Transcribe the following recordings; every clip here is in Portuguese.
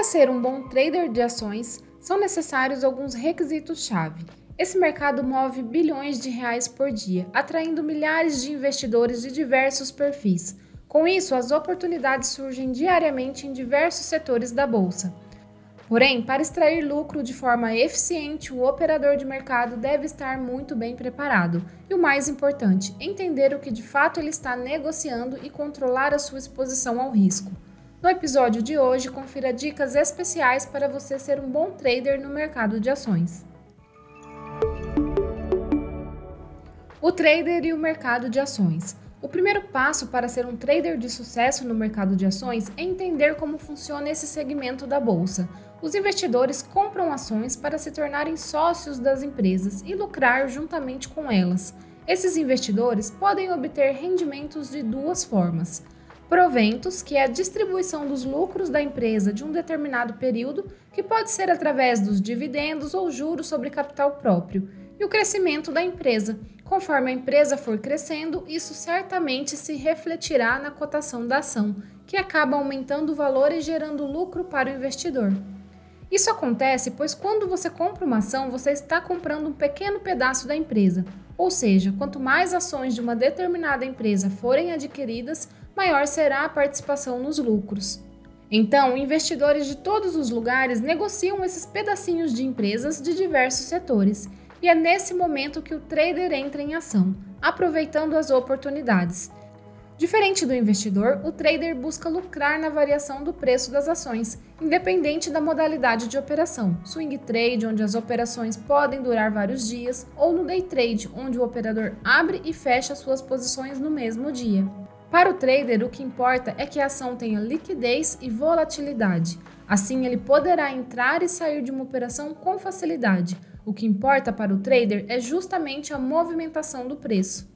Para ser um bom trader de ações, são necessários alguns requisitos-chave. Esse mercado move bilhões de reais por dia, atraindo milhares de investidores de diversos perfis. Com isso, as oportunidades surgem diariamente em diversos setores da bolsa. Porém, para extrair lucro de forma eficiente, o operador de mercado deve estar muito bem preparado e, o mais importante, entender o que de fato ele está negociando e controlar a sua exposição ao risco. No episódio de hoje, confira dicas especiais para você ser um bom trader no mercado de ações. O trader e o mercado de ações. O primeiro passo para ser um trader de sucesso no mercado de ações é entender como funciona esse segmento da bolsa. Os investidores compram ações para se tornarem sócios das empresas e lucrar juntamente com elas. Esses investidores podem obter rendimentos de duas formas: proventos, que é a distribuição dos lucros da empresa de um determinado período, que pode ser através dos dividendos ou juros sobre capital próprio, e o crescimento da empresa, Conforme a empresa for crescendo, isso certamente se refletirá na cotação da ação, que acaba aumentando o valor e gerando lucro para o investidor. Isso acontece pois quando você compra uma ação, você está comprando um pequeno pedaço da empresa. Ou seja, quanto mais ações de uma determinada empresa forem adquiridas, maior será a participação nos lucros. Então, investidores de todos os lugares negociam esses pedacinhos de empresas de diversos setores e é nesse momento que o trader entra em ação, aproveitando as oportunidades. Diferente do investidor, o trader busca lucrar na variação do preço das ações, independente da modalidade de operação. Swing trade, onde as operações podem durar vários dias, ou no day trade, onde o operador abre e fecha suas posições no mesmo dia. Para o trader, o que importa é que a ação tenha liquidez e volatilidade. Assim, ele poderá entrar e sair de uma operação com facilidade, o que importa para o trader é justamente a movimentação do preço.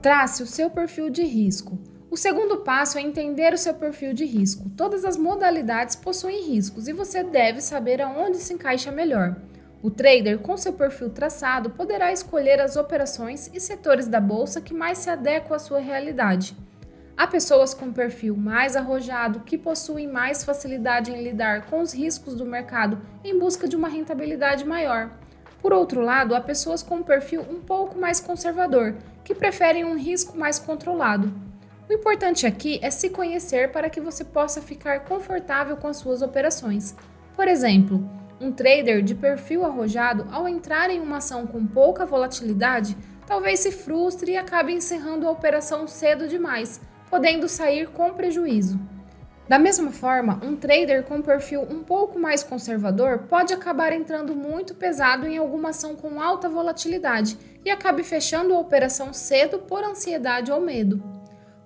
Trace o seu perfil de risco. O segundo passo é entender o seu perfil de risco. Todas as modalidades possuem riscos e você deve saber aonde se encaixa melhor. O trader, com seu perfil traçado, poderá escolher as operações e setores da bolsa que mais se adequam à sua realidade. Há pessoas com perfil mais arrojado que possuem mais facilidade em lidar com os riscos do mercado em busca de uma rentabilidade maior. Por outro lado, há pessoas com um perfil um pouco mais conservador, que preferem um risco mais controlado. O importante aqui é se conhecer para que você possa ficar confortável com as suas operações. Por exemplo, um trader de perfil arrojado, ao entrar em uma ação com pouca volatilidade, talvez se frustre e acabe encerrando a operação cedo demais podendo sair com prejuízo. Da mesma forma, um trader com perfil um pouco mais conservador pode acabar entrando muito pesado em alguma ação com alta volatilidade e acabe fechando a operação cedo por ansiedade ou medo.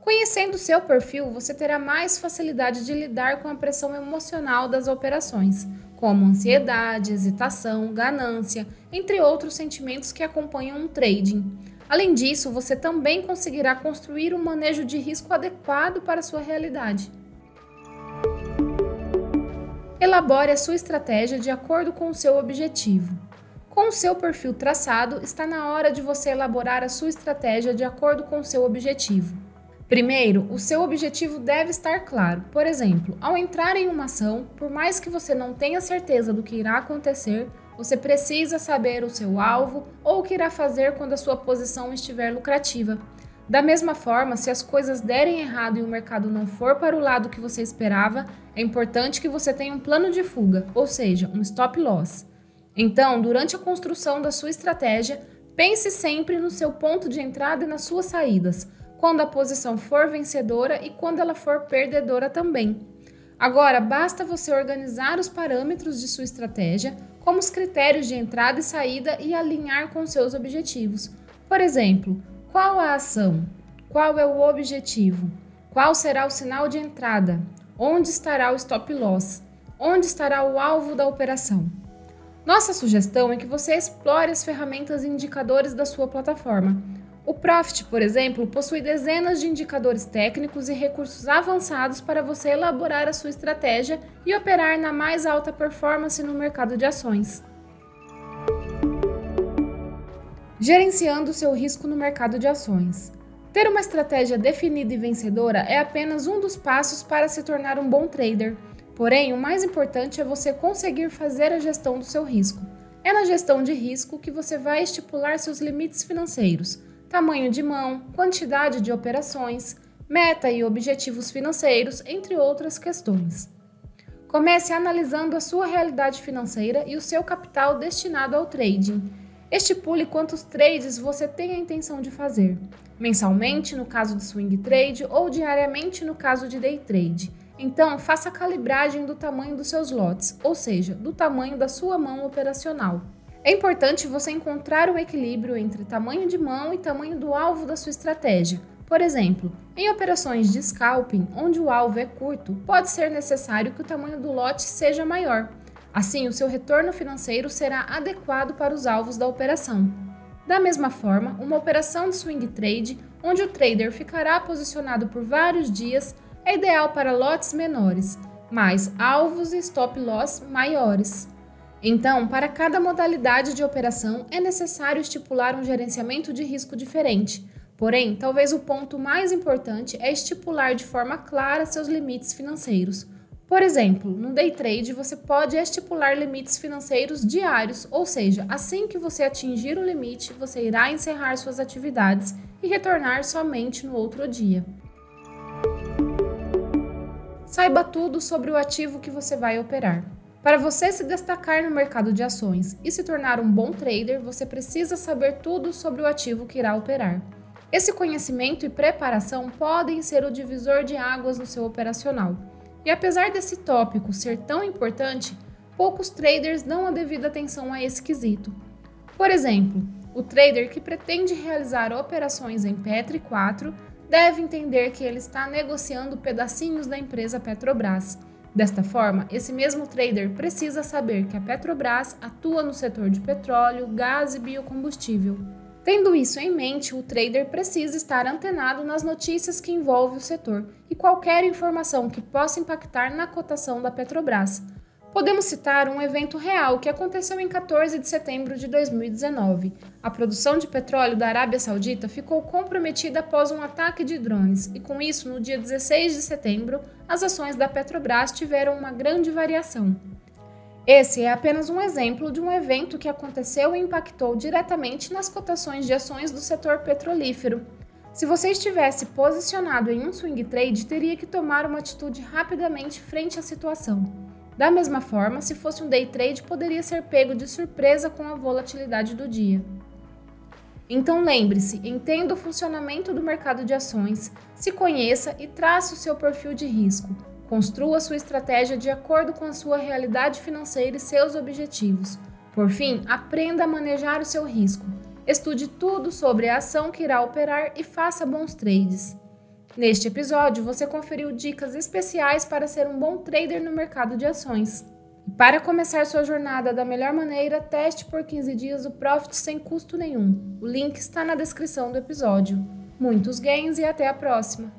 Conhecendo seu perfil, você terá mais facilidade de lidar com a pressão emocional das operações, como ansiedade, hesitação, ganância, entre outros sentimentos que acompanham um trading. Além disso, você também conseguirá construir um manejo de risco adequado para sua realidade. Elabore a sua estratégia de acordo com o seu objetivo. Com o seu perfil traçado, está na hora de você elaborar a sua estratégia de acordo com o seu objetivo. Primeiro, o seu objetivo deve estar claro. Por exemplo, ao entrar em uma ação, por mais que você não tenha certeza do que irá acontecer, você precisa saber o seu alvo ou o que irá fazer quando a sua posição estiver lucrativa. Da mesma forma, se as coisas derem errado e o mercado não for para o lado que você esperava, é importante que você tenha um plano de fuga, ou seja, um stop loss. Então, durante a construção da sua estratégia, pense sempre no seu ponto de entrada e nas suas saídas, quando a posição for vencedora e quando ela for perdedora também. Agora, basta você organizar os parâmetros de sua estratégia, como os critérios de entrada e saída e alinhar com seus objetivos. Por exemplo, qual a ação? Qual é o objetivo? Qual será o sinal de entrada? Onde estará o stop loss? Onde estará o alvo da operação? Nossa sugestão é que você explore as ferramentas e indicadores da sua plataforma. O Profit, por exemplo, possui dezenas de indicadores técnicos e recursos avançados para você elaborar a sua estratégia e operar na mais alta performance no mercado de ações. Gerenciando seu risco no mercado de ações. Ter uma estratégia definida e vencedora é apenas um dos passos para se tornar um bom trader. Porém, o mais importante é você conseguir fazer a gestão do seu risco. É na gestão de risco que você vai estipular seus limites financeiros, tamanho de mão, quantidade de operações, meta e objetivos financeiros, entre outras questões. Comece analisando a sua realidade financeira e o seu capital destinado ao trading. Estipule quantos trades você tem a intenção de fazer mensalmente no caso de swing trade ou diariamente no caso de day trade. Então, faça a calibragem do tamanho dos seus lotes, ou seja, do tamanho da sua mão operacional. É importante você encontrar o equilíbrio entre tamanho de mão e tamanho do alvo da sua estratégia. Por exemplo, em operações de scalping, onde o alvo é curto, pode ser necessário que o tamanho do lote seja maior. Assim, o seu retorno financeiro será adequado para os alvos da operação. Da mesma forma, uma operação de swing trade, onde o trader ficará posicionado por vários dias, é ideal para lotes menores, mas alvos e stop loss maiores. Então, para cada modalidade de operação, é necessário estipular um gerenciamento de risco diferente. Porém, talvez o ponto mais importante é estipular de forma clara seus limites financeiros por exemplo, no day trade você pode estipular limites financeiros diários, ou seja, assim que você atingir o limite, você irá encerrar suas atividades e retornar somente no outro dia. Saiba tudo sobre o ativo que você vai operar. Para você se destacar no mercado de ações e se tornar um bom trader, você precisa saber tudo sobre o ativo que irá operar. Esse conhecimento e preparação podem ser o divisor de águas no seu operacional. E apesar desse tópico ser tão importante, poucos traders dão a devida atenção a esse quesito. Por exemplo, o trader que pretende realizar operações em Petri 4 deve entender que ele está negociando pedacinhos da empresa Petrobras. Desta forma, esse mesmo trader precisa saber que a Petrobras atua no setor de petróleo, gás e biocombustível. Tendo isso em mente, o trader precisa estar antenado nas notícias que envolvem o setor e qualquer informação que possa impactar na cotação da Petrobras. Podemos citar um evento real que aconteceu em 14 de setembro de 2019. A produção de petróleo da Arábia Saudita ficou comprometida após um ataque de drones, e com isso, no dia 16 de setembro, as ações da Petrobras tiveram uma grande variação. Esse é apenas um exemplo de um evento que aconteceu e impactou diretamente nas cotações de ações do setor petrolífero. Se você estivesse posicionado em um swing trade, teria que tomar uma atitude rapidamente frente à situação. Da mesma forma, se fosse um day trade, poderia ser pego de surpresa com a volatilidade do dia. Então lembre-se, entenda o funcionamento do mercado de ações, se conheça e trace o seu perfil de risco. Construa sua estratégia de acordo com a sua realidade financeira e seus objetivos. Por fim, aprenda a manejar o seu risco. Estude tudo sobre a ação que irá operar e faça bons trades. Neste episódio, você conferiu dicas especiais para ser um bom trader no mercado de ações. Para começar sua jornada da melhor maneira, teste por 15 dias o Profit sem custo nenhum. O link está na descrição do episódio. Muitos ganhos e até a próxima!